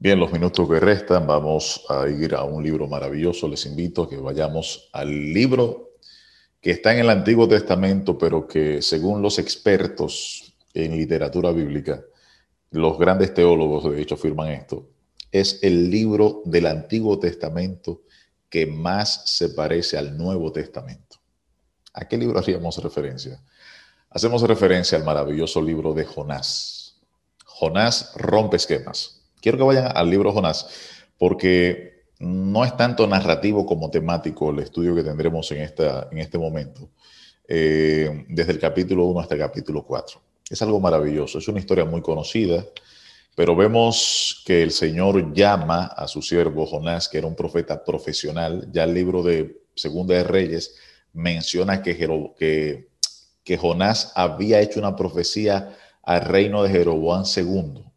Bien, los minutos que restan, vamos a ir a un libro maravilloso. Les invito a que vayamos al libro que está en el Antiguo Testamento, pero que según los expertos en literatura bíblica, los grandes teólogos de hecho afirman esto, es el libro del Antiguo Testamento que más se parece al Nuevo Testamento. ¿A qué libro haríamos referencia? Hacemos referencia al maravilloso libro de Jonás. Jonás rompe esquemas. Quiero que vayan al libro Jonás, porque no es tanto narrativo como temático el estudio que tendremos en, esta, en este momento, eh, desde el capítulo 1 hasta el capítulo 4. Es algo maravilloso, es una historia muy conocida, pero vemos que el Señor llama a su siervo Jonás, que era un profeta profesional. Ya el libro de Segunda de Reyes menciona que, que, que Jonás había hecho una profecía al reino de Jeroboam II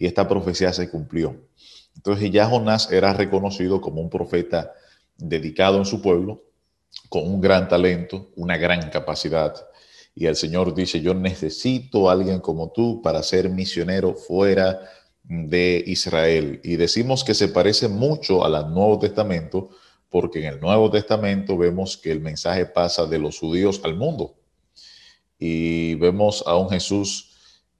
y esta profecía se cumplió. Entonces ya Jonás era reconocido como un profeta dedicado en su pueblo, con un gran talento, una gran capacidad. Y el Señor dice, yo necesito a alguien como tú para ser misionero fuera de Israel. Y decimos que se parece mucho al Nuevo Testamento, porque en el Nuevo Testamento vemos que el mensaje pasa de los judíos al mundo. Y vemos a un Jesús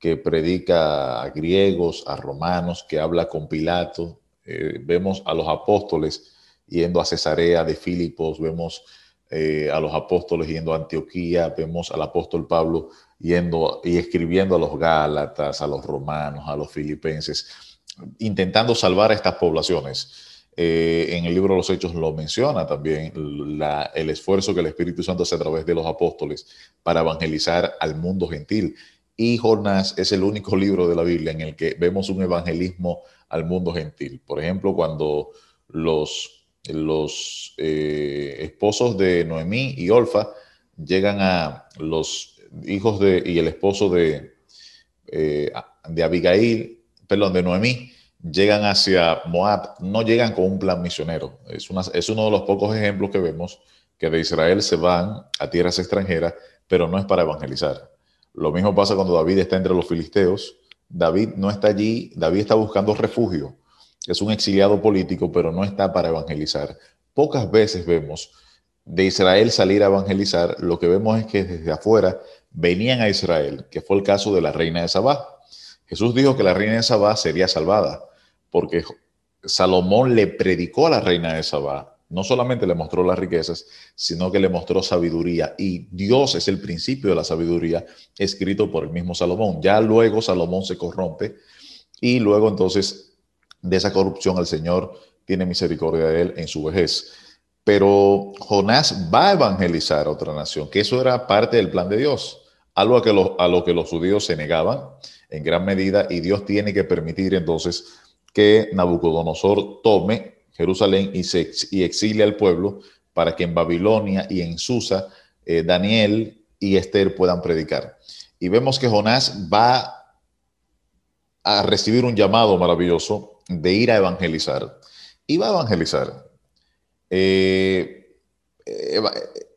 que predica a griegos, a romanos, que habla con Pilato. Eh, vemos a los apóstoles yendo a Cesarea de Filipos, vemos eh, a los apóstoles yendo a Antioquía, vemos al apóstol Pablo yendo y escribiendo a los Gálatas, a los romanos, a los filipenses, intentando salvar a estas poblaciones. Eh, en el libro de los Hechos lo menciona también el esfuerzo que el Espíritu Santo hace a través de los apóstoles para evangelizar al mundo gentil y Jonás es el único libro de la Biblia en el que vemos un evangelismo al mundo gentil. Por ejemplo, cuando los, los eh, esposos de Noemí y Olfa llegan a los hijos de, y el esposo de, eh, de Abigail, perdón, de Noemí, llegan hacia Moab, no llegan con un plan misionero. Es, una, es uno de los pocos ejemplos que vemos que de Israel se van a tierras extranjeras, pero no es para evangelizar lo mismo pasa cuando David está entre los filisteos. David no está allí, David está buscando refugio. Es un exiliado político, pero no está para evangelizar. Pocas veces vemos de Israel salir a evangelizar. Lo que vemos es que desde afuera venían a Israel, que fue el caso de la reina de Sabá. Jesús dijo que la reina de Sabá sería salvada, porque Salomón le predicó a la reina de Sabá no solamente le mostró las riquezas, sino que le mostró sabiduría. Y Dios es el principio de la sabiduría escrito por el mismo Salomón. Ya luego Salomón se corrompe y luego entonces de esa corrupción el Señor tiene misericordia de él en su vejez. Pero Jonás va a evangelizar a otra nación, que eso era parte del plan de Dios, algo a, que a lo que los judíos se negaban en gran medida y Dios tiene que permitir entonces que Nabucodonosor tome Jerusalén y, se, y exilia al pueblo para que en Babilonia y en Susa eh, Daniel y Esther puedan predicar. Y vemos que Jonás va a recibir un llamado maravilloso de ir a evangelizar. Y va a evangelizar. Eh, eh,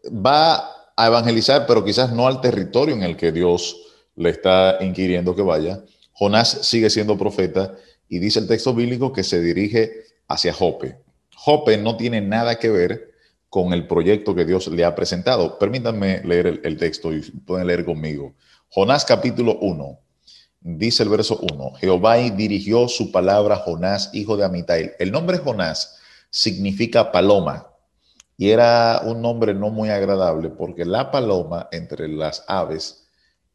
va a evangelizar, pero quizás no al territorio en el que Dios le está inquiriendo que vaya. Jonás sigue siendo profeta y dice el texto bíblico que se dirige hacia Jope. Jope no tiene nada que ver con el proyecto que Dios le ha presentado. Permítanme leer el, texto y pueden leer conmigo. Jonás capítulo 1, dice el verso 1, Jehová dirigió su palabra a Jonás, hijo de Amitai. El nombre Jonás significa paloma y era un nombre no muy agradable porque la paloma entre las aves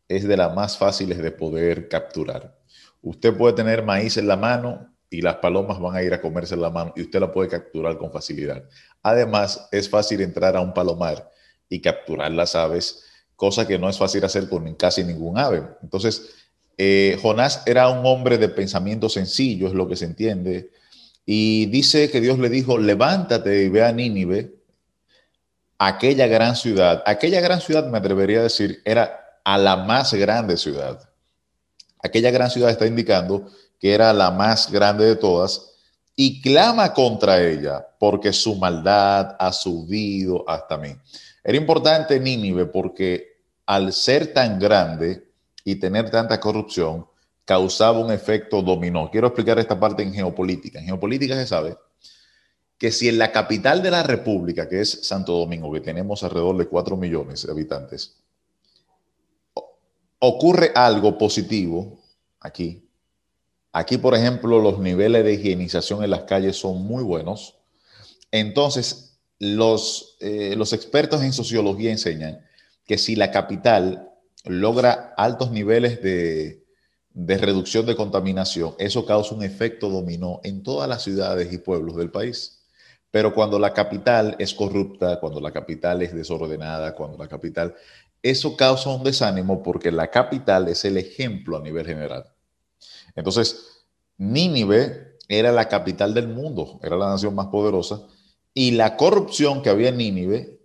es de las más fáciles de poder capturar. Usted puede tener maíz en la mano y las palomas van a ir a comerse la mano y usted la puede capturar con facilidad. Además, es fácil entrar a un palomar y capturar las aves, cosa que no es fácil hacer con casi ningún ave. Entonces, eh, Jonás era un hombre de pensamiento sencillo, es lo que se entiende, y dice que Dios le dijo, levántate y ve a Nínive, aquella gran ciudad. Aquella gran ciudad, me atrevería a decir, era a la más grande ciudad. Aquella gran ciudad está indicando que era la más grande de todas, y clama contra ella porque su maldad ha subido hasta mí. Era importante Nínive porque al ser tan grande y tener tanta corrupción, causaba un efecto dominó. Quiero explicar esta parte en geopolítica. En geopolítica se sabe que si en la capital de la República, que es Santo Domingo, que tenemos alrededor de 4 millones de habitantes, ocurre algo positivo aquí. Aquí, por ejemplo, los niveles de higienización en las calles son muy buenos. Entonces, los, eh, los expertos en sociología enseñan que si la capital logra altos niveles de, de reducción de contaminación, eso causa un efecto dominó en todas las ciudades y pueblos del país. Pero cuando la capital es corrupta, cuando la capital es desordenada, cuando la capital, eso causa un desánimo porque la capital es el ejemplo a nivel general. Entonces, Nínive era la capital del mundo, era la nación más poderosa, y la corrupción que había en Nínive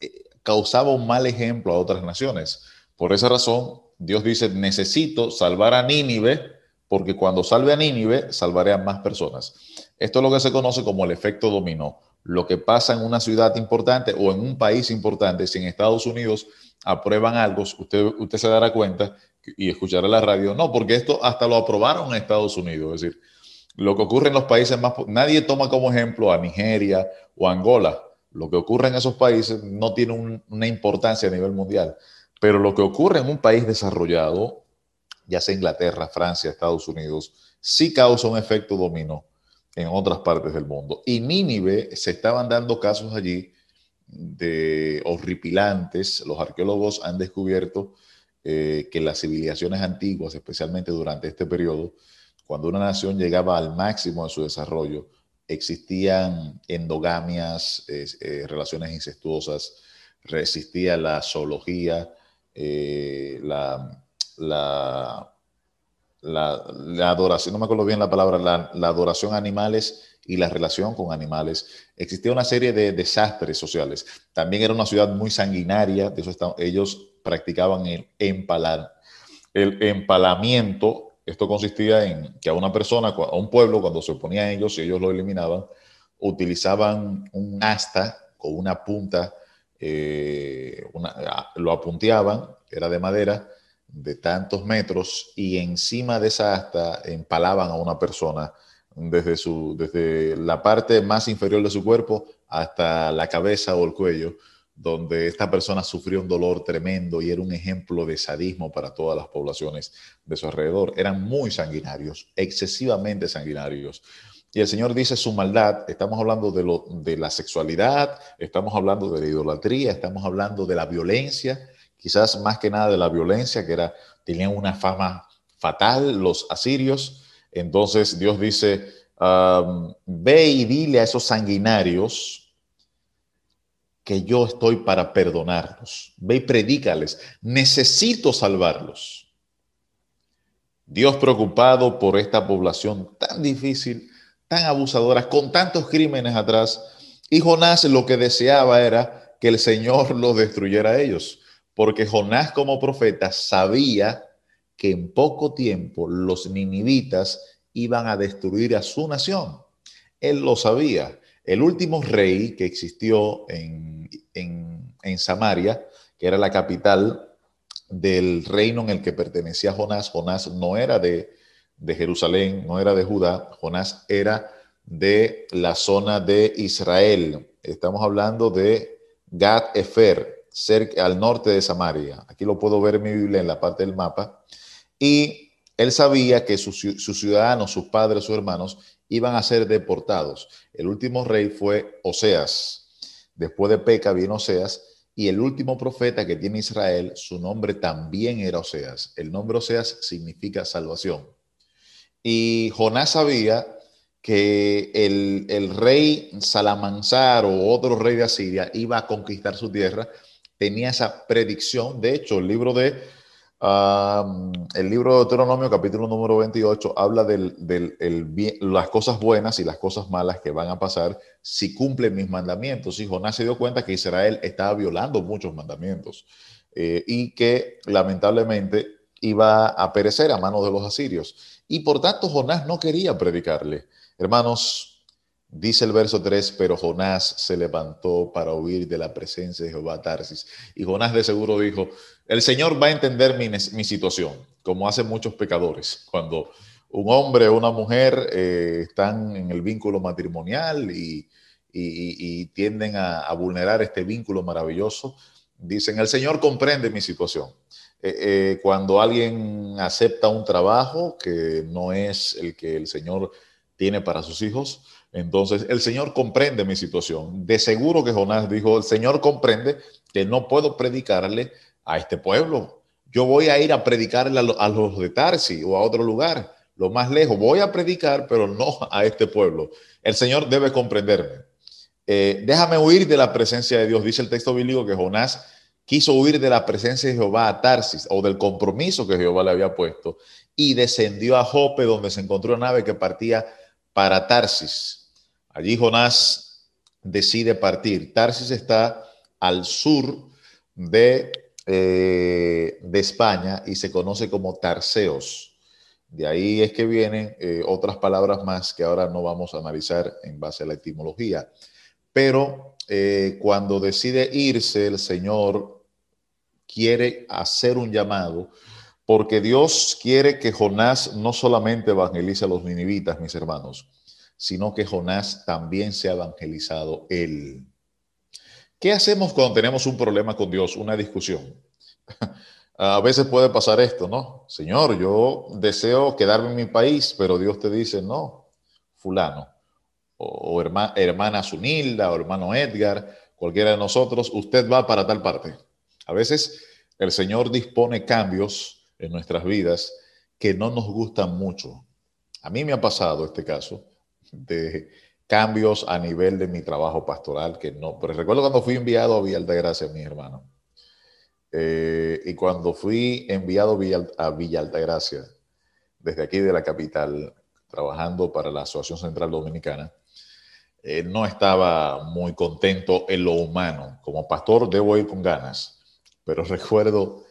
eh, causaba un mal ejemplo a otras naciones. Por esa razón, Dios dice, necesito salvar a Nínive, porque cuando salve a Nínive, salvaré a más personas. Esto es lo que se conoce como el efecto dominó. Lo que pasa en una ciudad importante o en un país importante, si en Estados Unidos aprueban algo, usted, usted se dará cuenta y escuchará la radio, no, porque esto hasta lo aprobaron en Estados Unidos. Es decir, lo que ocurre en los países más... Nadie toma como ejemplo a Nigeria o Angola. Lo que ocurre en esos países no tiene una importancia a nivel mundial. Pero lo que ocurre en un país desarrollado, ya sea Inglaterra, Francia, Estados Unidos, sí causa un efecto dominó en otras partes del mundo. Y Nínive se estaban dando casos allí de horripilantes. Los arqueólogos han descubierto eh, que las civilizaciones antiguas, especialmente durante este periodo, cuando una nación llegaba al máximo de su desarrollo, existían endogamias, eh, relaciones incestuosas, resistía la zoología, eh, la, la la, adoración, no me acuerdo bien la palabra, la, adoración a animales y la relación con animales. Existía una serie de desastres sociales. También era una ciudad muy sanguinaria, de eso ellos practicaban el empalar. El empalamiento, esto consistía en que a una persona, a un pueblo, cuando se oponía a ellos y ellos lo eliminaban, utilizaban un asta con una punta, eh, lo apunteaban, era de madera, de tantos metros y encima de esa asta empalaban a una persona desde, su, desde la parte más inferior de su cuerpo hasta la cabeza o el cuello, donde esta persona sufrió un dolor tremendo y era un ejemplo de sadismo para todas las poblaciones de su alrededor. Eran muy sanguinarios, excesivamente sanguinarios. Y el Señor dice su maldad, estamos hablando de, lo, de la sexualidad, estamos hablando de la idolatría, estamos hablando de la violencia, quizás más que nada de la violencia, que era, tenían una fama fatal los asirios. Entonces Dios dice, ve y dile a esos sanguinarios que yo estoy para perdonarlos. Ve y predícales, necesito salvarlos. Dios preocupado por esta población tan difícil, tan abusadora, con tantos crímenes atrás, y Jonás lo que deseaba era que el Señor los destruyera a ellos porque Jonás como profeta sabía que en poco tiempo los ninivitas iban a destruir a su nación. Él lo sabía. El último rey que existió en, en, Samaria, que era la capital del reino en el que pertenecía Jonás, Jonás no era de, de Jerusalén, no era de Judá, Jonás era de la zona de Israel. Estamos hablando de Gad Efer, cerca, al norte de Samaria. Aquí lo puedo ver en mi Biblia en la parte del mapa. Y él sabía que sus, ciudadanos, sus padres, sus hermanos, iban a ser deportados. El último rey fue Oseas. Después de Peca vino Oseas. Y el último profeta que tiene Israel, su nombre también era Oseas. El nombre Oseas significa salvación. Y Jonás sabía que el, el, rey Salamanzar o otro rey de Asiria iba a conquistar su tierra tenía esa predicción. De hecho, el libro de, el libro de Deuteronomio, capítulo número 28, habla de las cosas buenas y las cosas malas que van a pasar si cumplen mis mandamientos. Y Jonás se dio cuenta que Israel estaba violando muchos mandamientos eh, y que lamentablemente iba a perecer a manos de los asirios. Y por tanto, Jonás no quería predicarle. Hermanos, Dice el verso 3, pero Jonás se levantó para huir de la presencia de Jehová Tarsis. Y Jonás de seguro dijo, el Señor va a entender mi, situación, como hacen muchos pecadores, cuando un hombre o una mujer eh, están en el vínculo matrimonial y, tienden a, vulnerar este vínculo maravilloso, dicen, el Señor comprende mi situación. Eh, eh, cuando alguien acepta un trabajo que no es el que el Señor tiene para sus hijos, entonces el Señor comprende mi situación. De seguro que Jonás dijo, el Señor comprende que no puedo predicarle a este pueblo. Yo voy a ir a predicarle a, los de Tarsi o a otro lugar lo más lejos. Voy a predicar, pero no a este pueblo. El Señor debe comprenderme. Eh, déjame huir de la presencia de Dios. Dice el texto bíblico que Jonás quiso huir de la presencia de Jehová a Tarsis o del compromiso que Jehová le había puesto y descendió a Jope donde se encontró una nave que partía para Tarsis. Allí Jonás decide partir. Tarsis está al sur de, eh, de España y se conoce como Tarseos. De ahí es que vienen eh, otras palabras más que ahora no vamos a analizar en base a la etimología. Pero eh, cuando decide irse, el Señor quiere hacer un llamado, porque Dios quiere que Jonás no solamente evangelice a los ninivitas, mis hermanos, sino que Jonás también sea evangelizado él. ¿Qué hacemos cuando tenemos un problema con Dios, una discusión? A veces puede pasar esto, ¿no? Señor, yo deseo quedarme en mi país, pero Dios te dice, no, fulano, o, hermana, hermana Sunilda, o hermano Edgar, cualquiera de nosotros, usted va para tal parte. A veces el Señor dispone cambios en nuestras vidas que no nos gustan mucho. A mí me ha pasado este caso de cambios a nivel de mi trabajo pastoral que no, pero recuerdo cuando fui enviado a Villa Altagracia, mi hermano eh, y cuando fui enviado a Villa Altagracia, desde aquí de la capital, trabajando para la Asociación Central Dominicana, no estaba muy contento en lo humano. Como pastor debo ir con ganas, pero recuerdo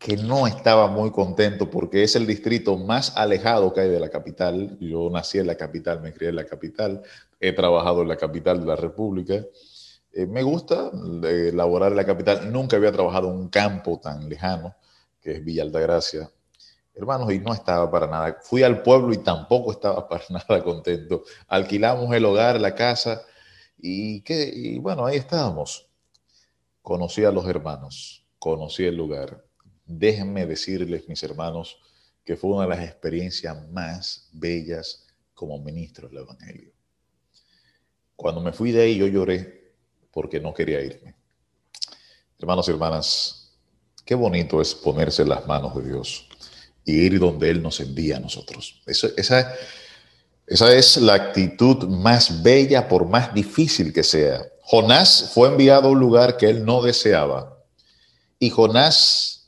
que no estaba muy contento porque es el distrito más alejado que hay de la capital. Yo nací en la capital, me crié en la capital, he trabajado en la capital de la República eh, me gusta elaborar en la capital. Nunca había trabajado en un campo tan lejano que es Villa Altagracia. Hermanos, y no estaba para nada. Fui al pueblo y tampoco estaba para nada contento. Alquilamos el hogar, la casa, y, qué, y bueno, ahí estábamos. Conocí a los hermanos, conocí el lugar. Déjenme decirles, mis hermanos, que fue una de las experiencias más bellas como ministro del Evangelio. Cuando me fui de ahí, yo lloré porque no quería irme. Hermanos y hermanas, qué bonito es ponerse las manos de Dios y ir donde Él nos envía a nosotros. esa, esa es la actitud más bella por más difícil que sea. Jonás fue enviado a un lugar que él no deseaba. Y Jonás,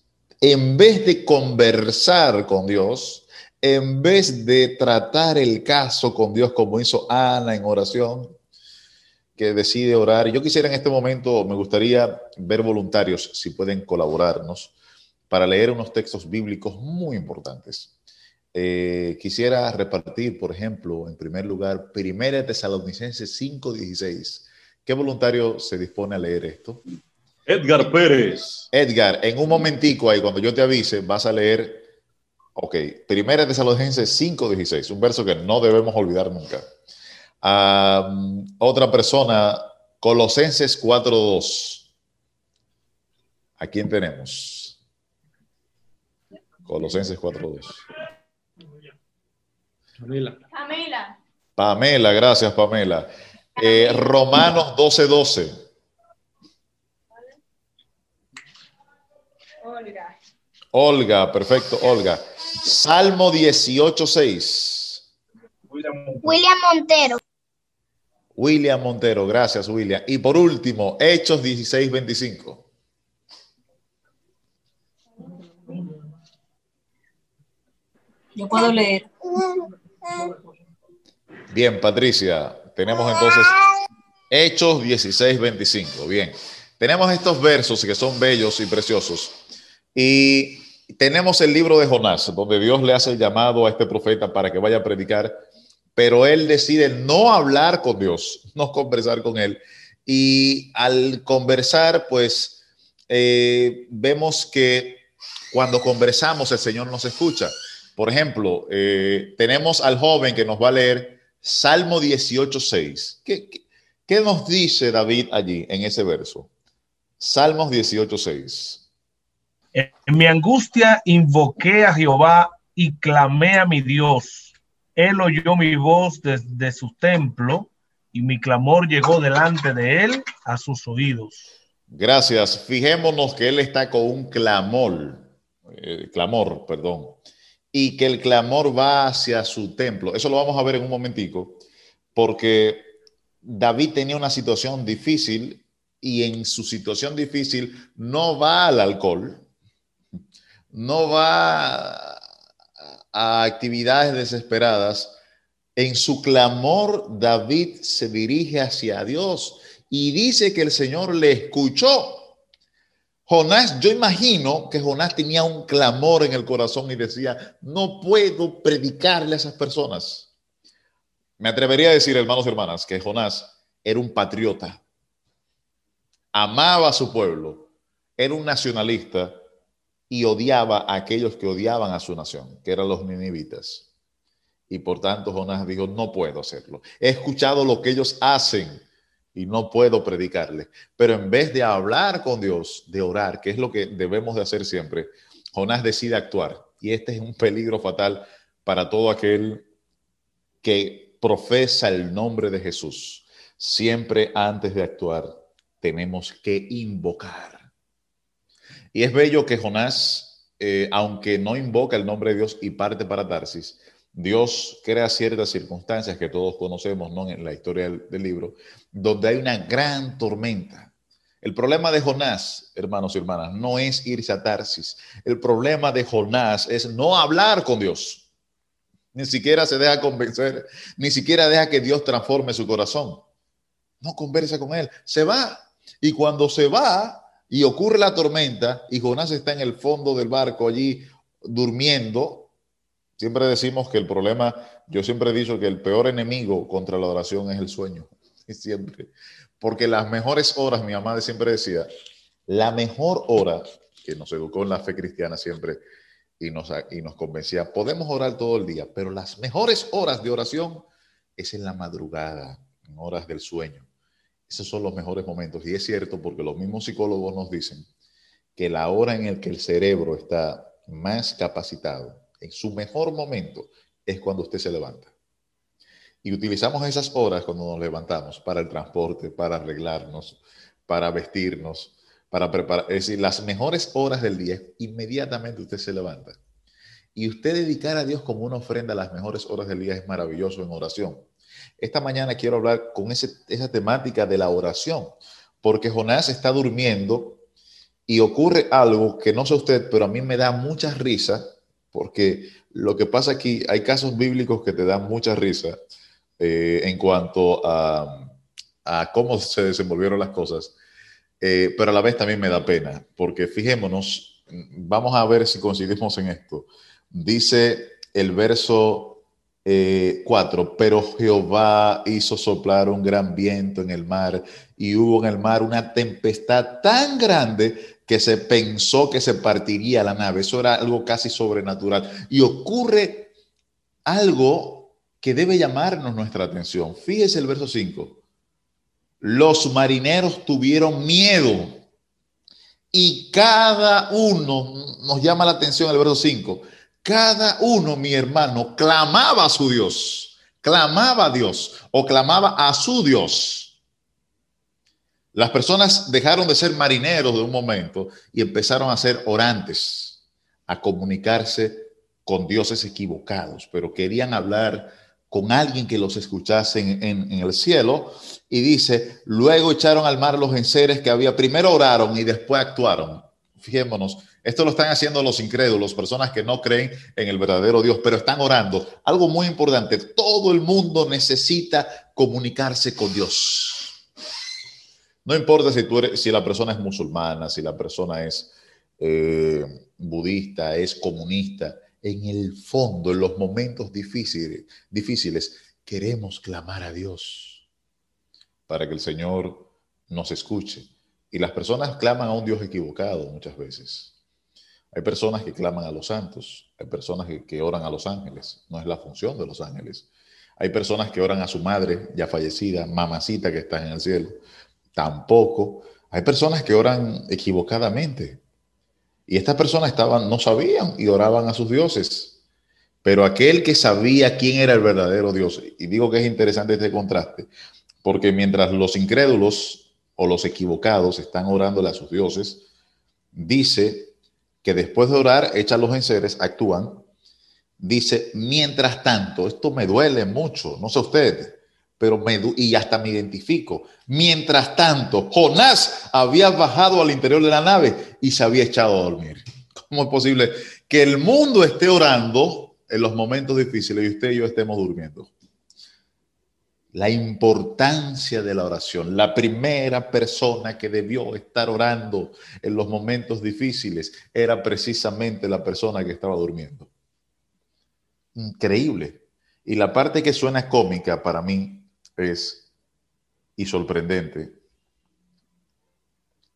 en vez de conversar con Dios, en vez de tratar el caso con Dios como hizo Ana en oración, que decide orar. Yo quisiera en este momento, me gustaría ver voluntarios, si pueden colaborarnos, para leer unos textos bíblicos muy importantes. Eh, quisiera repartir, por ejemplo, en primer lugar, Primera Tesalonicenses 5:16. ¿Qué voluntario se dispone a leer esto? Edgar Pérez. Edgar, en un momentico ahí, cuando yo te avise, vas a leer, ok, Primera Tesalonicenses 5:16, un verso que no debemos olvidar nunca otra persona, Colosenses 4.2. ¿A quién tenemos? Colosenses 4.2. Pamela. Pamela. Pamela, gracias Pamela. Eh, Romanos 12.12. Olga. Olga, perfecto, Olga. Salmo 18.6. William Montero. William Montero, gracias William. Y por último, Hechos 16, 25. Yo puedo leer. Bien, Patricia, tenemos entonces Hechos 16, 25. Bien, tenemos estos versos que son bellos y preciosos. Y tenemos el libro de Jonás, donde Dios le hace el llamado a este profeta para que vaya a predicar pero él decide no hablar con Dios, no conversar con él. Y al conversar, pues eh, vemos que cuando conversamos el Señor nos escucha. Por ejemplo, eh, tenemos al joven que nos va a leer Salmo 18.6. ¿Qué, qué, nos dice David allí en ese verso? Salmos 18.6. En mi angustia invoqué a Jehová y clamé a mi Dios. Él oyó mi voz desde su templo y mi clamor llegó delante de él a sus oídos. Gracias. Fijémonos que él está con un clamor, eh, clamor, perdón, y que el clamor va hacia su templo. Eso lo vamos a ver en un momentico, porque David tenía una situación difícil y en su situación difícil no va al alcohol, no va a actividades desesperadas, en su clamor David se dirige hacia Dios y dice que el Señor le escuchó. Jonás, yo imagino que Jonás tenía un clamor en el corazón y decía, no puedo predicarle a esas personas. Me atrevería a decir, hermanos y hermanas, que Jonás era un patriota, amaba a su pueblo, era un nacionalista y odiaba a aquellos que odiaban a su nación, que eran los ninivitas. Y por tanto Jonás dijo, no puedo hacerlo. He escuchado lo que ellos hacen y no puedo predicarles. Pero en vez de hablar con Dios, de orar, que es lo que debemos de hacer siempre, Jonás decide actuar. Y este es un peligro fatal para todo aquel que profesa el nombre de Jesús. Siempre antes de actuar tenemos que invocar y es bello que Jonás, eh, aunque no invoca el nombre de Dios y parte para Tarsis, Dios crea ciertas circunstancias que todos conocemos ¿no? en la historia del, del libro, donde hay una gran tormenta. El problema de Jonás, hermanos y hermanas, no es irse a Tarsis. El problema de Jonás es no hablar con Dios. Ni siquiera se deja convencer, ni siquiera deja que Dios transforme su corazón. No conversa con él, se va. Y cuando se va, y ocurre la tormenta y Jonás está en el fondo del barco allí durmiendo. Siempre decimos que el problema, yo siempre he dicho que el peor enemigo contra la oración es el sueño. Siempre. Porque las mejores horas, mi mamá siempre decía, la mejor hora que nos educó en la fe cristiana siempre y nos, y nos convencía, podemos orar todo el día, pero las mejores horas de oración es en la madrugada, en horas del sueño. Esos son los mejores momentos. Y es cierto porque los mismos psicólogos nos dicen que la hora en la que el cerebro está más capacitado, en su mejor momento, es cuando usted se levanta. Y utilizamos esas horas cuando nos levantamos para el transporte, para arreglarnos, para vestirnos, para preparar. Es decir, las mejores horas del día, inmediatamente usted se levanta. Y usted dedicar a Dios como una ofrenda las mejores horas del día es maravilloso en oración. Esta mañana quiero hablar con esa temática de la oración, porque Jonás está durmiendo y ocurre algo que no sé usted, pero a mí me da mucha risa, porque lo que pasa aquí, hay casos bíblicos que te dan mucha risa eh, en cuanto a, cómo se desenvolvieron las cosas, eh, pero a la vez también me da pena, porque fijémonos, vamos a ver si coincidimos en esto. Dice el verso 4. Eh, pero Jehová hizo soplar un gran viento en el mar y hubo en el mar una tempestad tan grande que se pensó que se partiría la nave. Eso era algo casi sobrenatural. Y ocurre algo que debe llamarnos nuestra atención. Fíjese el verso 5. Los marineros tuvieron miedo y cada uno, nos llama la atención el verso 5, cada uno, mi hermano, clamaba a su Dios, clamaba a Dios o clamaba a su Dios. Las personas dejaron de ser marineros de un momento y empezaron a ser orantes, a comunicarse con dioses equivocados, pero querían hablar con alguien que los escuchase en, en, el cielo. Y dice, luego echaron al mar los enseres que había, primero oraron y después actuaron. Fijémonos, esto lo están haciendo los incrédulos, personas que no creen en el verdadero Dios, pero están orando. Algo muy importante, todo el mundo necesita comunicarse con Dios. No importa si, tú eres, si la persona es musulmana, si la persona es eh, budista, es comunista. En el fondo, en los momentos difíciles, difíciles, queremos clamar a Dios para que el Señor nos escuche Y las personas claman a un Dios equivocado muchas veces. Hay personas que claman a los santos, hay personas que, oran a los ángeles, no es la función de los ángeles. Hay personas que oran a su madre ya fallecida, mamacita que está en el cielo, tampoco. Hay personas que oran equivocadamente. Y estas personas estaban, no sabían y oraban a sus dioses. Pero aquel que sabía quién era el verdadero Dios, y digo que es interesante este contraste, porque mientras los incrédulos o los equivocados están orándole a sus dioses, dice que después de orar, echan los enseres, actúan. Dice, mientras tanto, esto me duele mucho, no sé usted, pero me y hasta me identifico. Mientras tanto, Jonás había bajado al interior de la nave y se había echado a dormir. ¿Cómo es posible que el mundo esté orando en los momentos difíciles y usted y yo estemos durmiendo? La importancia de la oración. La primera persona que debió estar orando en los momentos difíciles era precisamente la persona que estaba durmiendo. Increíble. Y la parte que suena cómica para mí es, y sorprendente,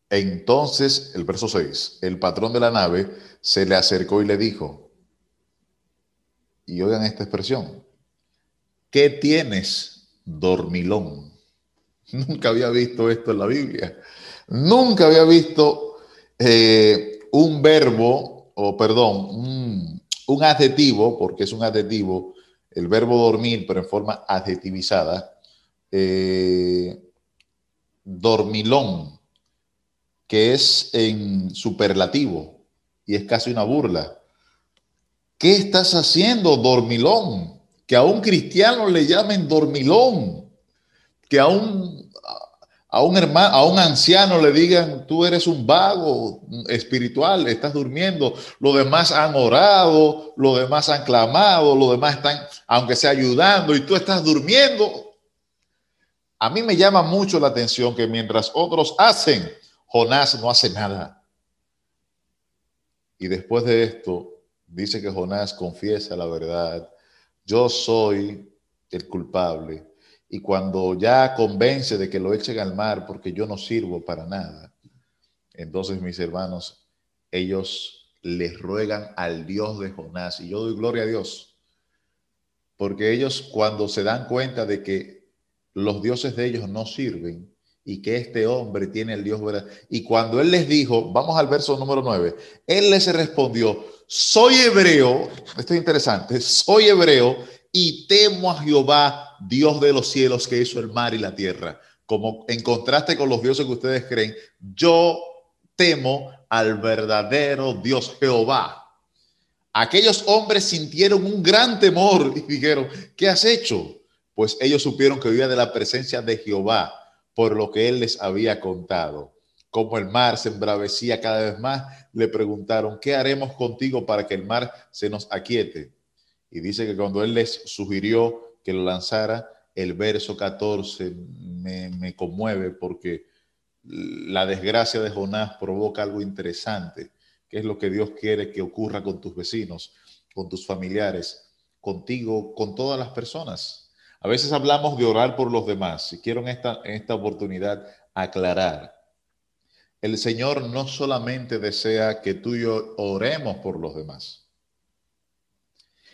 entonces, el verso 6, el patrón de la nave se le acercó y le dijo, y oigan esta expresión, ¿qué tienes? Dormilón. Nunca había visto esto en la Biblia. Nunca había visto eh, un verbo, o perdón, un, adjetivo, porque es un adjetivo, el verbo dormir, pero en forma adjetivizada, eh, dormilón, que es en superlativo y es casi una burla. ¿Qué estás haciendo, dormilón? Que a un cristiano le llamen dormilón, que a un, a un hermano, a un anciano le digan, tú eres un vago espiritual, estás durmiendo, los demás han orado, los demás han clamado, los demás están, aunque sea ayudando, y tú estás durmiendo. A mí me llama mucho la atención que mientras otros hacen, Jonás no hace nada. Y después de esto, dice que Jonás confiesa la verdad yo soy el culpable. Y cuando ya convence de que lo echen al mar porque yo no sirvo para nada, entonces mis hermanos, ellos les ruegan al Dios de Jonás. Y yo doy gloria a Dios. Porque ellos cuando se dan cuenta de que los dioses de ellos no sirven y que este hombre tiene el Dios verdad. Y cuando él les dijo, vamos al verso número 9, él les respondió, soy hebreo, esto es interesante, soy hebreo y temo a Jehová, Dios de los cielos que hizo el mar y la tierra. Como en contraste con los dioses que ustedes creen, yo temo al verdadero Dios Jehová. Aquellos hombres sintieron un gran temor y dijeron, ¿qué has hecho? Pues ellos supieron que vivía de la presencia de Jehová por lo que él les había contado como el mar se embravecía cada vez más, le preguntaron, ¿qué haremos contigo para que el mar se nos aquiete? Y dice que cuando él les sugirió que lo lanzara, el verso 14 me, me conmueve porque la desgracia de Jonás provoca algo interesante, que es lo que Dios quiere que ocurra con tus vecinos, con tus familiares, contigo, con todas las personas. A veces hablamos de orar por los demás y quiero en esta, en esta oportunidad aclarar el Señor no solamente desea que tú y yo oremos por los demás.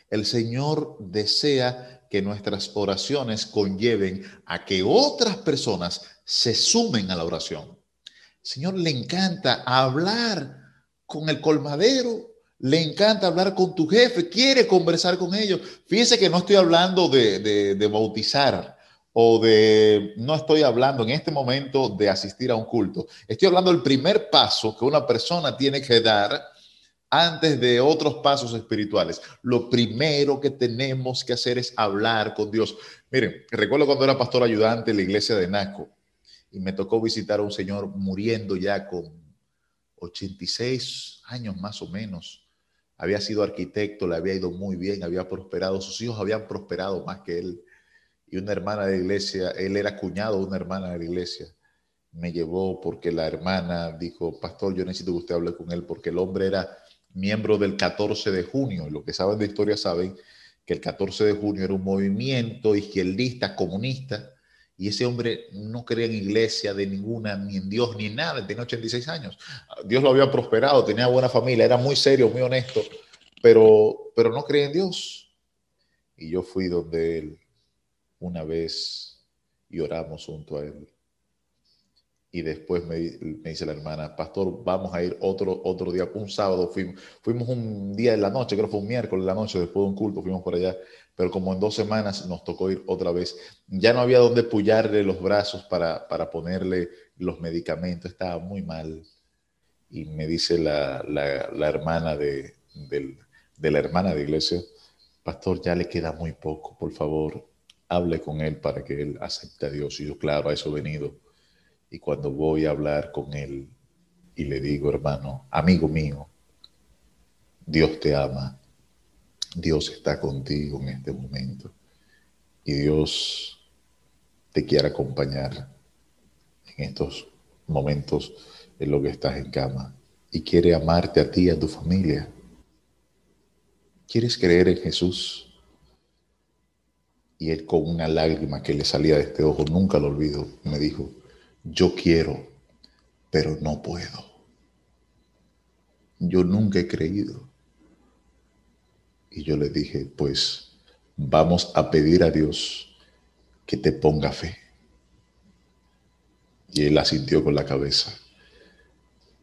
El Señor desea que nuestras oraciones conlleven a que otras personas se sumen a la oración. El Señor le encanta hablar con el colmadero, le encanta hablar con tu jefe, quiere conversar con ellos. Fíjese que no estoy hablando de, de bautizar, o de, no estoy hablando en este momento de asistir a un culto, estoy hablando del primer paso que una persona tiene que dar antes de otros pasos espirituales. Lo primero que tenemos que hacer es hablar con Dios. Miren, recuerdo cuando era pastor ayudante en la iglesia de Naco y me tocó visitar a un señor muriendo ya con 86 años más o menos. Había sido arquitecto, le había ido muy bien, había prosperado, sus hijos habían prosperado más que él y una hermana de iglesia, él era cuñado de una hermana de iglesia, me llevó porque la hermana dijo, pastor, yo necesito que usted hable con él porque el hombre era miembro del 14 de junio. Lo que saben de historia saben que el 14 de junio era un movimiento izquierdista, comunista, Y ese hombre no creía en iglesia de ninguna, ni en Dios, ni en nada. Tenía 86 años. Dios lo había prosperado, tenía buena familia, era muy serio, muy honesto, pero, pero no creía en Dios. Y yo fui donde él una vez y oramos junto a él. Y después me, dice la hermana, pastor, vamos a ir otro, otro día, un sábado fuimos, fuimos un día en la noche, creo que fue un miércoles en la noche, después de un culto, fuimos por allá, pero como en dos semanas nos tocó ir otra vez. Ya no había donde pullarle los brazos para, para ponerle los medicamentos, estaba muy mal. Y me dice la, la, hermana de, de la hermana de iglesia, pastor, ya le queda muy poco, por favor, hable con él para que él acepte a Dios. Y yo, claro, a eso he venido y cuando voy a hablar con él y le digo, hermano, amigo mío, Dios te ama, Dios está contigo en este momento y Dios te quiere acompañar en estos momentos en lo que estás en cama y quiere amarte a ti y a tu familia. ¿Quieres creer en Jesús? Y él con una lágrima que le salía de este ojo, nunca lo olvido, me dijo, yo quiero, pero no puedo. Yo nunca he creído. Y yo le dije, pues vamos a pedir a Dios que te ponga fe. Y él asintió con la cabeza.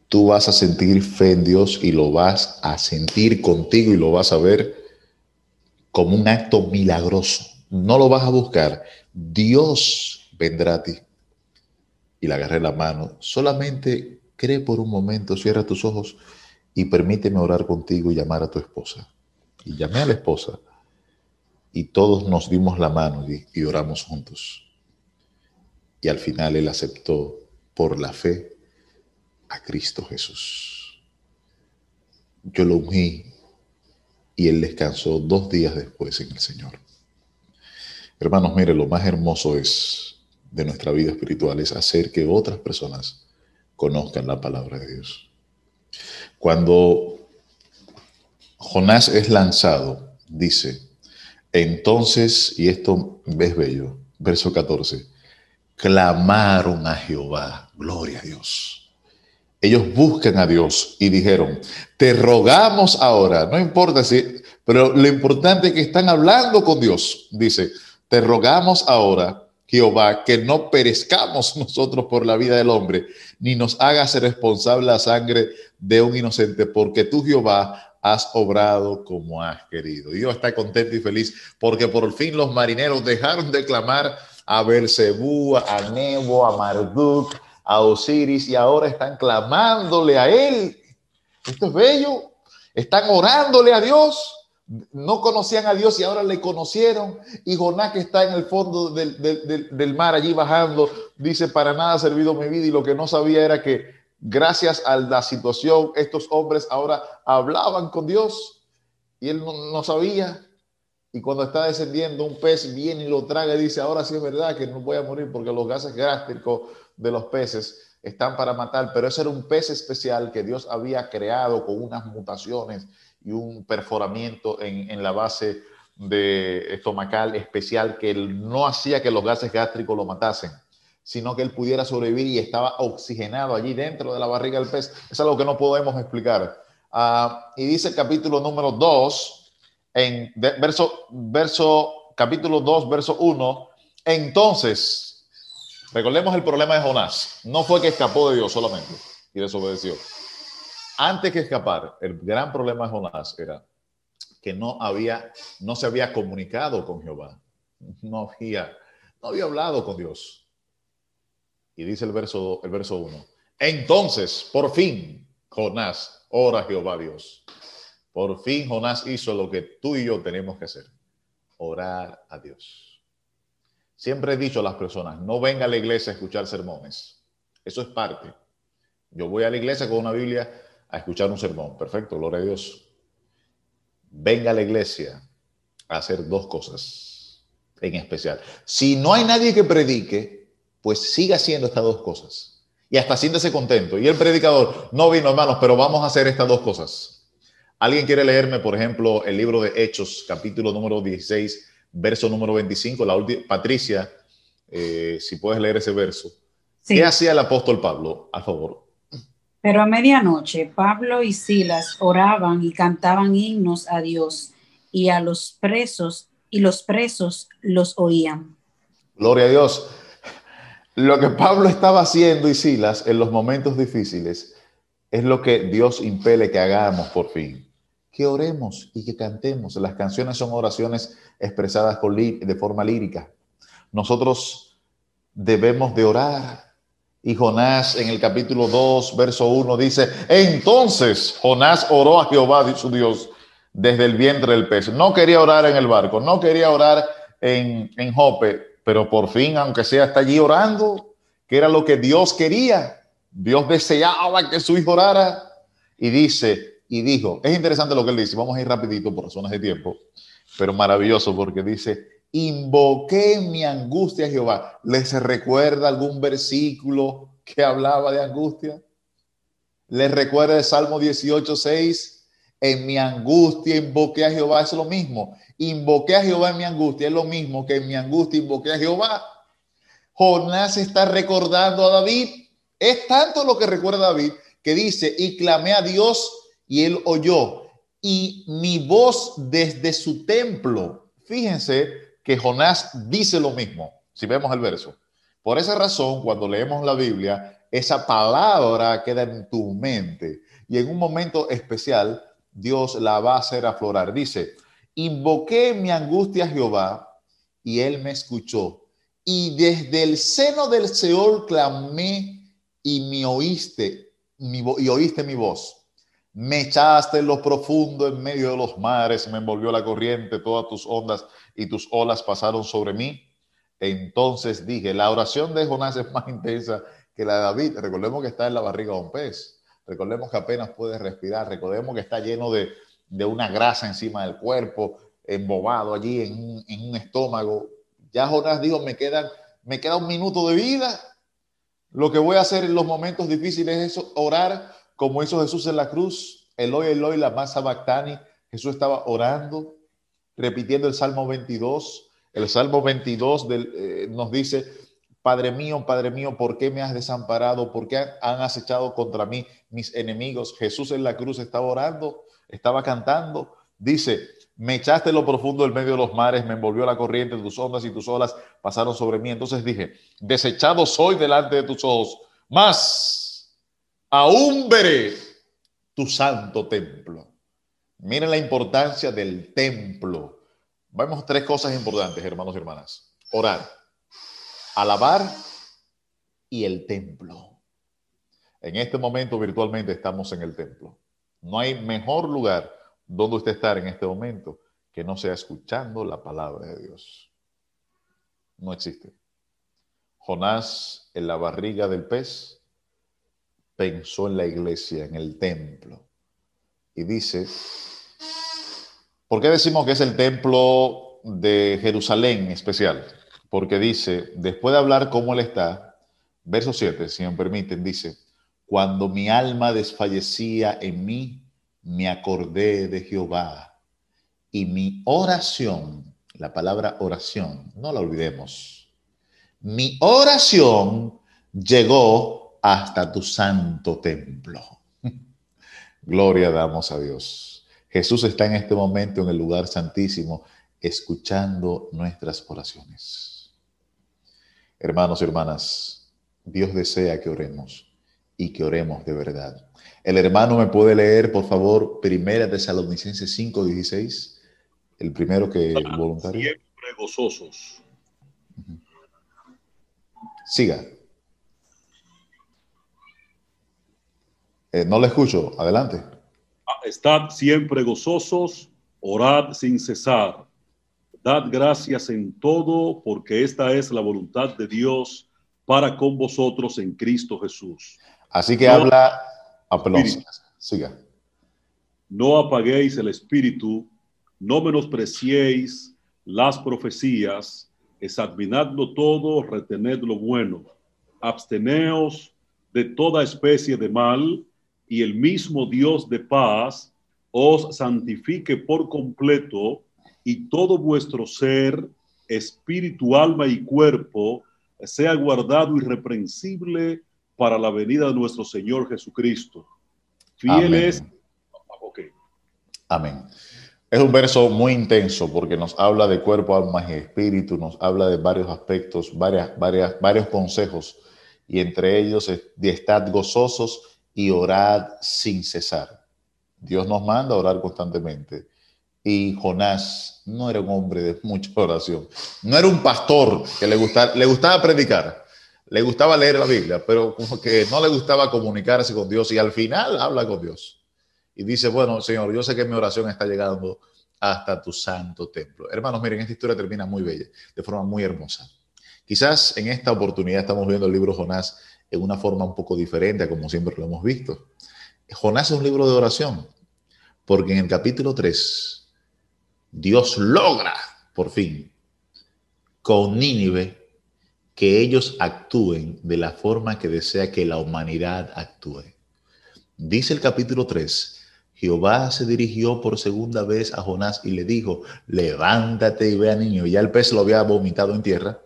Tú vas a sentir fe en Dios y lo vas a sentir contigo y lo vas a ver como un acto milagroso. No lo vas a buscar. Dios vendrá a ti y le agarré la mano. Solamente cree por un momento, cierra tus ojos y permíteme orar contigo y llamar a tu esposa. Y llamé a la esposa y todos nos dimos la mano y, oramos juntos. Y al final él aceptó por la fe a Cristo Jesús. Yo lo ungí y él descansó dos días después en el Señor. Hermanos, mire, lo más hermoso es de nuestra vida espiritual es hacer que otras personas conozcan la palabra de Dios. Cuando Jonás es lanzado, dice, entonces, y esto ves bello, verso 14, clamaron a Jehová, gloria a Dios. Ellos buscan a Dios y dijeron, te rogamos ahora, no importa si, pero lo importante es que están hablando con Dios. Dice, te rogamos ahora Jehová, que no perezcamos nosotros por la vida del hombre, ni nos hagas responsable la sangre de un inocente, porque tú, Jehová, has obrado como has querido. Dios está contento y feliz porque por fin los marineros dejaron de clamar a Bersebú, a Nebo, a Marduk, a Osiris y ahora están clamándole a él. Esto es bello. Están orándole a Dios no conocían a Dios y ahora le conocieron. Y Jonás que está en el fondo del, mar allí bajando, dice, para nada ha servido mi vida y lo que no sabía era que gracias a la situación, estos hombres ahora hablaban con Dios y él no, sabía. Y cuando está descendiendo, un pez viene y lo traga y dice, ahora sí es verdad que no voy a morir porque los gases gástricos de los peces están para matar, pero ese era un pez especial que Dios había creado con unas mutaciones y un perforamiento en, la base de estomacal especial que no hacía que los gases gástricos lo matasen, sino que él pudiera sobrevivir y estaba oxigenado allí dentro de la barriga del pez. Es algo que no podemos explicar. Ah, y dice el capítulo número 2, en verso, verso, capítulo 2, verso 1, entonces, recordemos el problema de Jonás. No fue que escapó de Dios solamente y desobedeció antes que escapar, el gran problema de Jonás era que no había, no se había comunicado con Jehová, no había, no había hablado con Dios. Y dice el verso, el verso 1. Entonces, por fin, Jonás, ora Jehová Dios. Por fin Jonás hizo lo que tú y yo tenemos que hacer, orar a Dios. Siempre he dicho a las personas, no venga a la iglesia a escuchar sermones. Eso es parte. Yo voy a la iglesia con una Biblia a escuchar un sermón. Perfecto, gloria a Dios. Venga a la iglesia a hacer dos cosas en especial. Si no hay nadie que predique, pues siga haciendo estas dos cosas. Y hasta siéntese contento. Y el predicador, no vino hermanos, pero vamos a hacer estas dos cosas. ¿Alguien quiere leerme, por ejemplo, el libro de Hechos, capítulo número 16, verso número 25? La última, Patricia eh, si puedes leer ese verso. ¿Qué hacía el apóstol Pablo? A favor. Pero a medianoche Pablo y Silas oraban y cantaban himnos a Dios y a los presos y los presos los oían. Gloria a Dios. Lo que Pablo estaba haciendo y Silas en los momentos difíciles es lo que Dios impele que hagamos por fin. Que oremos y que cantemos. Las canciones son oraciones expresadas de forma lírica. Nosotros debemos de orar y Jonás en el capítulo 2, verso 1 dice, entonces Jonás oró a Jehová, su Dios, desde el vientre del pez. No quería orar en el barco, no quería orar en, en Jope, pero por fin, aunque sea, está allí orando, que era lo que Dios quería. Dios deseaba que su hijo orara. Y dice, y dijo, es interesante lo que él dice, vamos a ir rapidito por razones de tiempo, pero maravilloso porque dice, invoqué mi angustia a Jehová. ¿Les recuerda algún versículo que hablaba de angustia? ¿Les recuerda el Salmo 18, 6? En mi angustia invoqué a Jehová, es lo mismo. Invoqué a Jehová en mi angustia, es lo mismo que en mi angustia invoqué a Jehová. Jonás está recordando a David. Es tanto lo que recuerda David que dice, y clamé a Dios y él oyó. Y mi voz desde su templo. Fíjense que Jonás dice lo mismo, si vemos el verso. Por esa razón, cuando leemos la Biblia, esa palabra queda en tu mente y en un momento especial Dios la va a hacer aflorar. Dice, invoqué mi angustia a Jehová y él me escuchó. Y desde el seno del Seol clamé y me oíste, y oíste mi voz. Me echaste en lo profundo en medio de los mares, me envolvió la corriente, todas tus ondas y tus olas pasaron sobre mí. Entonces dije, la oración de Jonás es más intensa que la de David. Recordemos que está en la barriga de un pez. Recordemos que apenas puede respirar. Recordemos que está lleno de, una grasa encima del cuerpo, embobado allí en un, estómago. Ya Jonás dijo, me, quedan, me queda un minuto de vida. Lo que voy a hacer en los momentos difíciles es orar como hizo Jesús en la cruz. Eloy, Eloy, la masa bactani. Jesús estaba orando repitiendo el Salmo 22. El Salmo 22 eh, nos dice, Padre mío, Padre mío, ¿por qué me has desamparado? ¿Por qué han acechado contra mí mis enemigos? Jesús en la cruz estaba orando, estaba cantando. Dice, me echaste lo profundo del medio de los mares, me envolvió la corriente, tus ondas y tus olas pasaron sobre mí. Entonces dije, desechado soy delante de tus ojos, más aún veré tu santo templo. Miren la importancia del templo. Vemos tres cosas importantes, hermanos y hermanas. Orar, alabar y el templo. En este momento virtualmente estamos en el templo. No hay mejor lugar donde usted estar en este momento que no sea escuchando la palabra de Dios. No existe. Jonás en la barriga del pez pensó en la iglesia, en el templo. Y dice, ¿Por qué decimos que es el templo de Jerusalén especial? Porque dice, después de hablar cómo él está, verso 7, si me permiten, dice, cuando mi alma desfallecía en mí, me acordé de Jehová y mi oración, la palabra oración, no la olvidemos, mi oración llegó hasta tu santo templo. Gloria damos a Dios. Jesús está en este momento en el lugar santísimo, escuchando nuestras oraciones. Hermanos y hermanas, Dios desea que oremos y que oremos de verdad. El hermano me puede leer, por favor, Primera Tesalonicenses 5:16, el primero que voluntario. Siempre gozosos. Siga. Eh, no le escucho, adelante estad siempre gozosos, orad sin cesar. Dad gracias en todo, porque esta es la voluntad de Dios para con vosotros en Cristo Jesús. Así que habla, ah, siga. No apaguéis el espíritu, no menospreciéis las profecías, examinadlo todo, retened lo bueno, absteneos de toda especie de mal, y el mismo Dios de paz os santifique por completo y todo vuestro ser, espíritu, alma y cuerpo sea guardado irreprensible para la venida de nuestro Señor Jesucristo. Fiel Amén. es. Amén. Es un verso muy intenso porque nos habla de cuerpo, alma y espíritu, nos habla de varios aspectos, varias, varias, varios consejos, y entre ellos es de estad gozosos y orad sin cesar. Dios nos manda a orar constantemente. Y Jonás no era un hombre de mucha oración. No era un pastor que le gustaba, le gustaba predicar, le gustaba leer la Biblia, pero como que no le gustaba comunicarse con Dios y al final habla con Dios y dice, bueno, Señor, yo sé que mi oración está llegando hasta tu santo templo. Hermanos, miren, esta historia termina muy bella, de forma muy hermosa. Quizás en esta oportunidad estamos viendo el libro Jonás en una forma un poco diferente a como siempre lo hemos visto. Jonás es un libro de oración, porque en el capítulo 3, Dios logra, por fin, con Nínive, que ellos actúen de la forma que desea que la humanidad actúe. Dice el capítulo 3, Jehová se dirigió por segunda vez a Jonás y le dijo, levántate y ve a Nínive. Ya el pez lo había vomitado en tierra,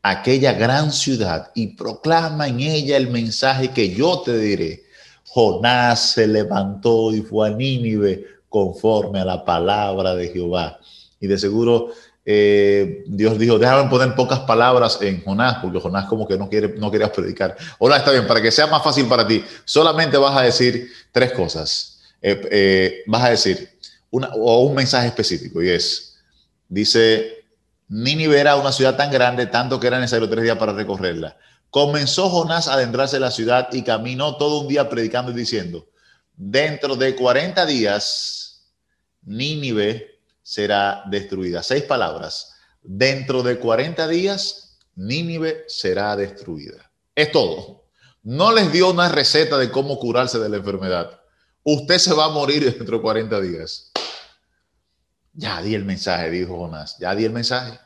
aquella gran ciudad, y proclama en ella el mensaje que yo te diré. Jonás se levantó y fue a Nínive conforme a la palabra de Jehová. Y de seguro eh, Dios dijo, déjame poner pocas palabras en Jonás, porque Jonás como que no, quiere, no quería predicar. Hola, está bien, para que sea más fácil para ti, solamente vas a decir tres cosas. Eh, eh, vas a decir una, o un mensaje específico y es, dice, Nínive era una ciudad tan grande, tanto que era necesario tres días para recorrerla. Comenzó Jonás a adentrarse en la ciudad y caminó todo un día predicando y diciendo, dentro de 40 días, Nínive será destruida. Seis palabras. Dentro de 40 días, Nínive será destruida. Es todo. No les dio una receta de cómo curarse de la enfermedad. Usted se va a morir dentro de 40 días. Ya di el mensaje, dijo Jonás. Ya di el mensaje.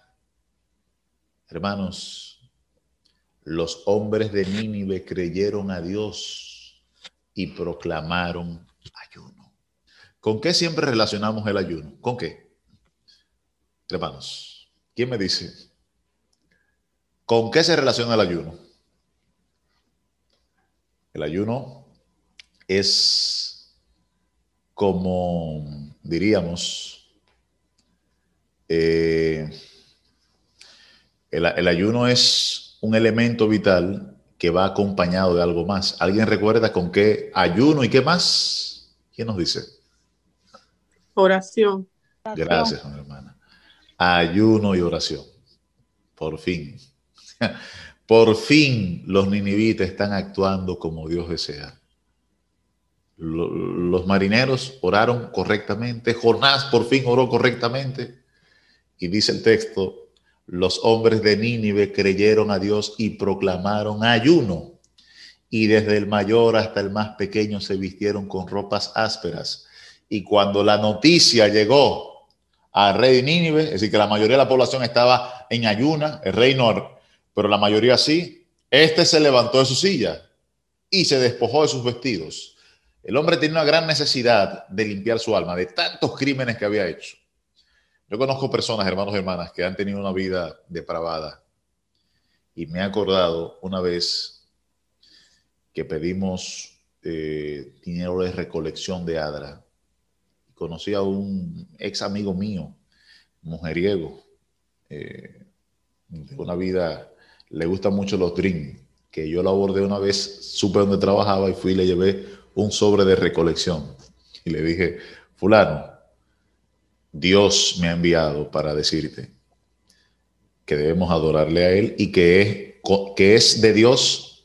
Hermanos, los hombres de Nínive creyeron a Dios y proclamaron ayuno. ¿Con qué siempre relacionamos el ayuno? ¿Con qué? Hermanos, ¿quién me dice? ¿Con qué se relaciona el ayuno? El ayuno es como, diríamos, eh, el, el, ayuno es un elemento vital que va acompañado de algo más. ¿Alguien recuerda con qué ayuno y qué más? ¿Quién nos dice? Oración. Gracias, mi hermana. Ayuno y oración. Por fin. Por fin los ninivitas están actuando como Dios desea. Los marineros oraron correctamente. Jonás por fin oró correctamente. Y dice el texto, los hombres de Nínive creyeron a Dios y proclamaron ayuno. Y desde el mayor hasta el más pequeño se vistieron con ropas ásperas. Y cuando la noticia llegó al rey Nínive, es decir, que la mayoría de la población estaba en ayuna, el rey no, pero la mayoría sí, este se levantó de su silla y se despojó de sus vestidos. El hombre tenía una gran necesidad de limpiar su alma de tantos crímenes que había hecho. Yo conozco personas, hermanos y hermanas, que han tenido una vida depravada. Y me he acordado una vez que pedimos eh, dinero de recolección de Adra. Conocí a un ex amigo mío, mujeriego, eh, de una vida, le gustan mucho los drinks, que yo lo abordé una vez, supe dónde trabajaba y fui y le llevé un sobre de recolección. Y le dije, fulano, Dios me ha enviado para decirte que debemos adorarle a Él y que es, que es de Dios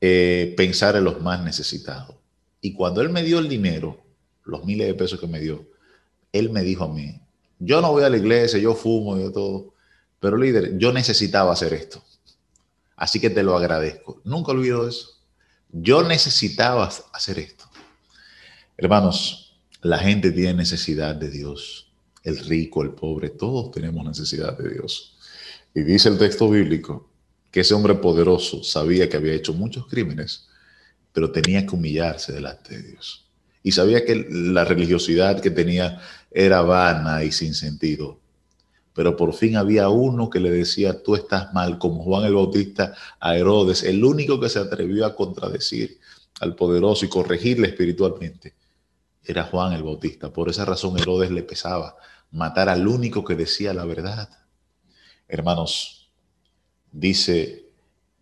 eh, pensar en los más necesitados. Y cuando Él me dio el dinero, los miles de pesos que me dio, Él me dijo a mí, yo no voy a la iglesia, yo fumo, yo todo, pero líder, yo necesitaba hacer esto. Así que te lo agradezco. Nunca olvido eso. Yo necesitaba hacer esto. Hermanos, la gente tiene necesidad de Dios el rico, el pobre, todos tenemos necesidad de Dios. Y dice el texto bíblico que ese hombre poderoso sabía que había hecho muchos crímenes, pero tenía que humillarse delante de Dios. Y sabía que la religiosidad que tenía era vana y sin sentido. pero por fin había uno que le decía, tú estás mal, como Juan el Bautista a Herodes, el único que se atrevió a contradecir al poderoso y corregirle espiritualmente, era Juan el Bautista. Por esa razón Herodes le pesaba matar al único que decía la verdad. Hermanos, dice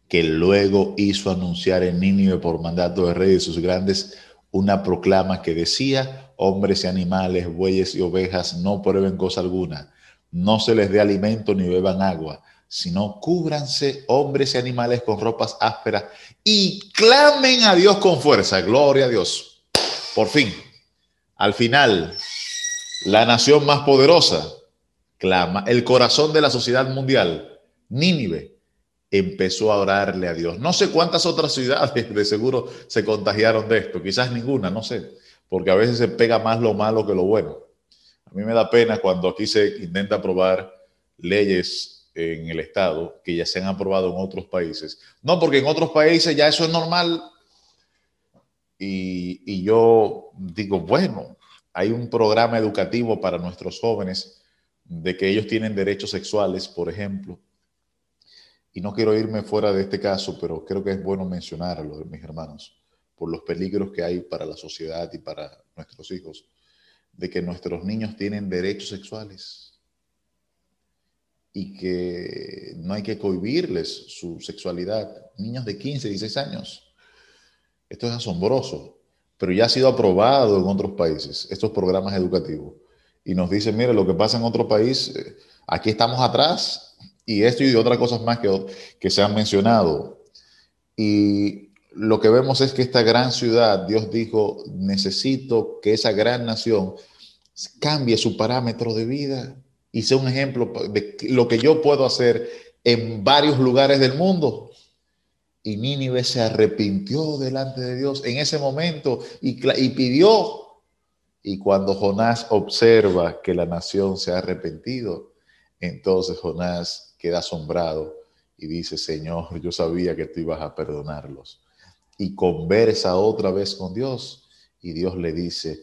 que luego hizo anunciar en Nínive por mandato de rey y sus grandes una proclama que decía, hombres y animales, bueyes y ovejas no prueben cosa alguna no se les dé alimento ni beban agua, sino cúbranse hombres y animales con ropas ásperas y clamen a Dios con fuerza. Gloria a Dios. Por fin, al final, la nación más poderosa clama, el corazón de la sociedad mundial, Nínive, empezó a orarle a Dios. No sé cuántas otras ciudades de seguro se contagiaron de esto, quizás ninguna, no sé, porque a veces se pega más lo malo que lo bueno. A mí me da pena cuando aquí se intenta aprobar leyes en el Estado que ya se han aprobado en otros países. No, porque en otros países ya eso es normal. Y, y yo digo, bueno, hay un programa educativo para nuestros jóvenes de que ellos tienen derechos sexuales, por ejemplo. Y no quiero irme fuera de este caso, pero creo que es bueno mencionarlo, mis hermanos, por los peligros que hay para la sociedad y para nuestros hijos de que nuestros niños tienen derechos sexuales y que no hay que cohibirles su sexualidad. Niños de 15, 16 años. Esto es asombroso, pero ya ha sido aprobado en otros países, estos programas educativos. Y nos dicen, mire, lo que pasa en otro país, eh, aquí estamos atrás, y esto y otras cosas más que, que se han mencionado. Y lo que vemos es que esta gran ciudad, Dios dijo, necesito que esa gran nación cambie su parámetro de vida y sea un ejemplo de lo que yo puedo hacer en varios lugares del mundo. Y Nínive se arrepintió delante de Dios en ese momento y, y pidió. Y cuando Jonás observa que la nación se ha arrepentido, entonces Jonás queda asombrado y dice, Señor, yo sabía que tú ibas a perdonarlos y conversa otra vez con Dios. Y Dios le dice,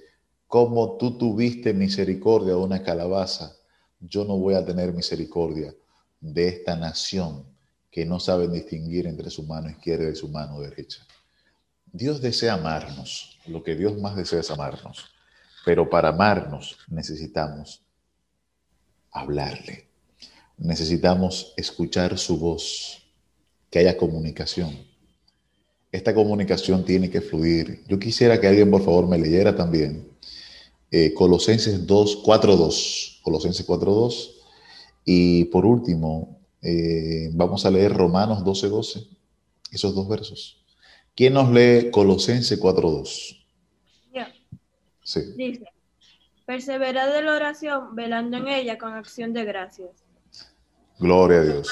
como tú tuviste misericordia de una calabaza, yo no voy a tener misericordia de esta nación que no sabe distinguir entre su mano izquierda y su mano derecha. Dios desea amarnos, lo que Dios más desea es amarnos, pero para amarnos necesitamos hablarle, necesitamos escuchar su voz, que haya comunicación esta comunicación tiene que fluir. Yo quisiera que alguien, por favor, me leyera también eh, Colosenses 2, 4, 2. Colosenses 4, 2. Y por último, eh, vamos a leer Romanos 12, 12. Esos dos versos. ¿Quién nos lee Colosenses 4, 2? Yo. Sí. Dice, perseverad en la oración, velando en ella con acción de gracias. Gloria a Dios.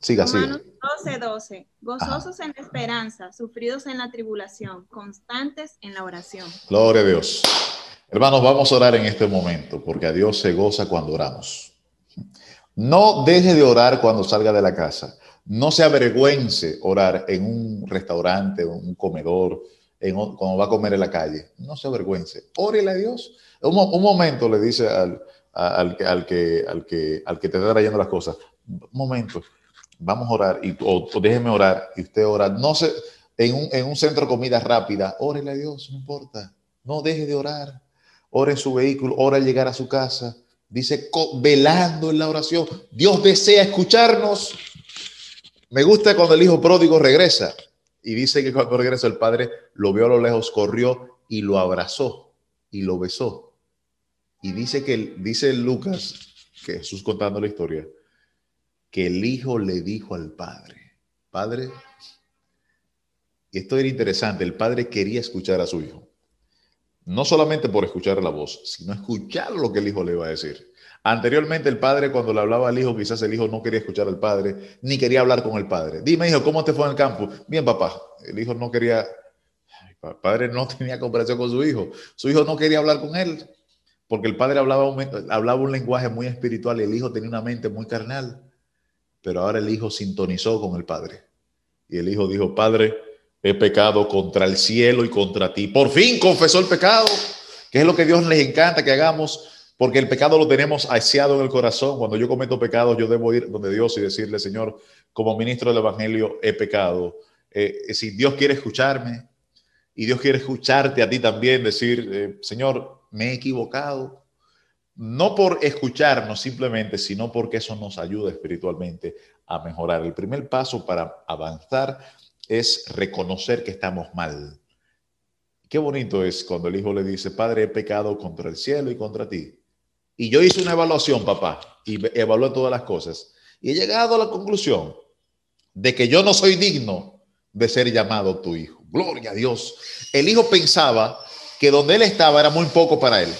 Siga, Romanos 12, 12. Gozosos en la esperanza, sufridos en la tribulación, constantes en la oración. Gloria a Dios. Hermanos, vamos a orar en este momento, porque a Dios se goza cuando oramos. No deje de orar cuando salga de la casa. No se avergüence orar en un restaurante, en un comedor, en, cuando va a comer en la calle. No se avergüence. Órele a Dios. Un, un momento le dice al, al, al, que, al, que, al que te está trayendo las cosas. Un momento vamos a orar, y, o, déjeme orar, y usted ora. No sé, en un, en un centro de comida rápida, órele a Dios, no importa. No deje de orar. Ora en su vehículo, ora al llegar a su casa. Dice, velando en la oración. Dios desea escucharnos. Me gusta cuando el hijo pródigo regresa. Y dice que cuando regresa el padre lo vio a lo lejos, corrió y lo abrazó y lo besó. Y dice que dice Lucas, que Jesús contando la historia, que el hijo le dijo al padre, padre, y esto era interesante, el padre quería escuchar a su hijo. No solamente por escuchar la voz, sino escuchar lo que el hijo le iba a decir. Anteriormente el padre cuando le hablaba al hijo, quizás el hijo no quería escuchar al padre, ni quería hablar con el padre. Dime hijo, ¿cómo te fue en el campo? Bien papá. El hijo no quería, el padre no tenía comparación con su hijo. Su hijo no quería hablar con él, porque el padre hablaba un, hablaba un lenguaje muy espiritual y el hijo tenía una mente muy carnal. Pero ahora el hijo sintonizó con el padre. Y el hijo dijo, Padre, he pecado contra el cielo y contra ti. Por fin confesó el pecado, que es lo que Dios les encanta que hagamos. Porque el pecado lo tenemos aseado en el corazón. Cuando yo cometo pecados, yo debo ir donde Dios y decirle, Señor, como ministro del Evangelio, he pecado. Eh, si Dios quiere escucharme y Dios quiere escucharte a ti también, decir, eh, Señor, me he equivocado. No por escucharnos simplemente, sino porque eso nos ayuda espiritualmente a mejorar. El primer paso para avanzar es reconocer que estamos mal. Qué bonito es cuando el hijo le dice, Padre, he pecado contra el cielo y contra ti. Y yo hice una evaluación, papá, y evalué todas las cosas. Y he llegado a la conclusión de que yo no soy digno de ser llamado tu hijo. Gloria a Dios. El hijo pensaba que donde él estaba era muy poco para él.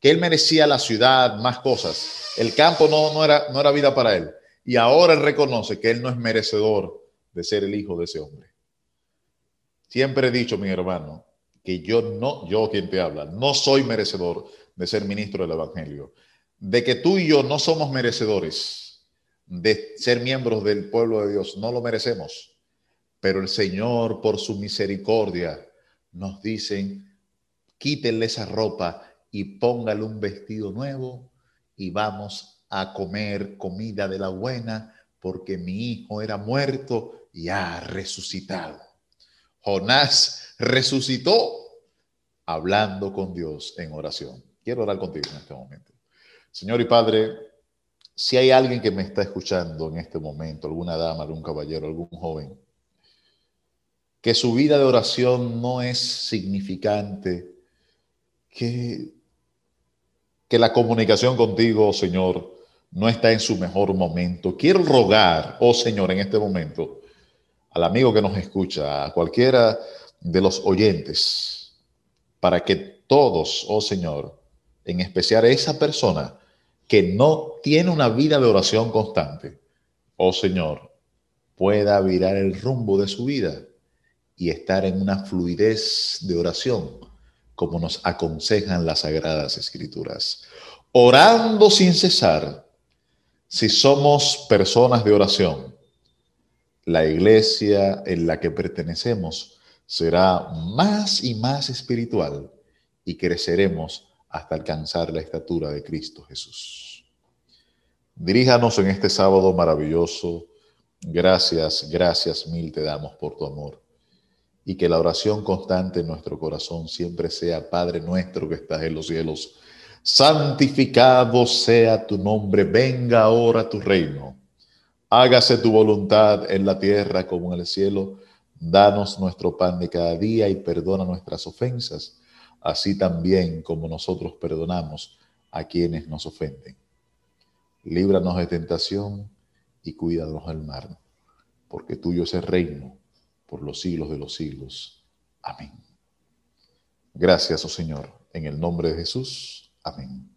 Que él merecía la ciudad, más cosas. El campo no, no, era, no era vida para él. Y ahora él reconoce que él no es merecedor de ser el hijo de ese hombre. Siempre he dicho, mi hermano, que yo no, yo quien te habla, no soy merecedor de ser ministro del Evangelio, de que tú y yo no somos merecedores de ser miembros del pueblo de Dios, no lo merecemos, pero el Señor por su misericordia nos dice, quítenle esa ropa y póngale un vestido nuevo y vamos a comer comida de la buena porque mi hijo era muerto y ha resucitado. Jonás resucitó hablando con Dios en oración. Quiero orar contigo en este momento. Señor y Padre, si hay alguien que me está escuchando en este momento, alguna dama, algún caballero, algún joven, que su vida de oración no es significante, que, que la comunicación contigo, Señor, no está en su mejor momento. Quiero rogar, oh Señor, en este momento, al amigo que nos escucha, a cualquiera de los oyentes, para que todos, oh Señor, en especial esa persona que no tiene una vida de oración constante, oh Señor, pueda virar el rumbo de su vida y estar en una fluidez de oración, como nos aconsejan las sagradas escrituras. Orando sin cesar, si somos personas de oración, la iglesia en la que pertenecemos será más y más espiritual y creceremos hasta alcanzar la estatura de Cristo Jesús. Diríjanos en este sábado maravilloso. Gracias, gracias mil te damos por tu amor. Y que la oración constante en nuestro corazón siempre sea, Padre nuestro que estás en los cielos, santificado sea tu nombre, venga ahora tu reino. Hágase tu voluntad en la tierra como en el cielo. Danos nuestro pan de cada día y perdona nuestras ofensas así también como nosotros perdonamos a quienes nos ofenden. Líbranos de tentación y cuídanos del mal, porque tuyo es el reino por los siglos de los siglos. Amén. Gracias, oh Señor, en el nombre de Jesús. Amén.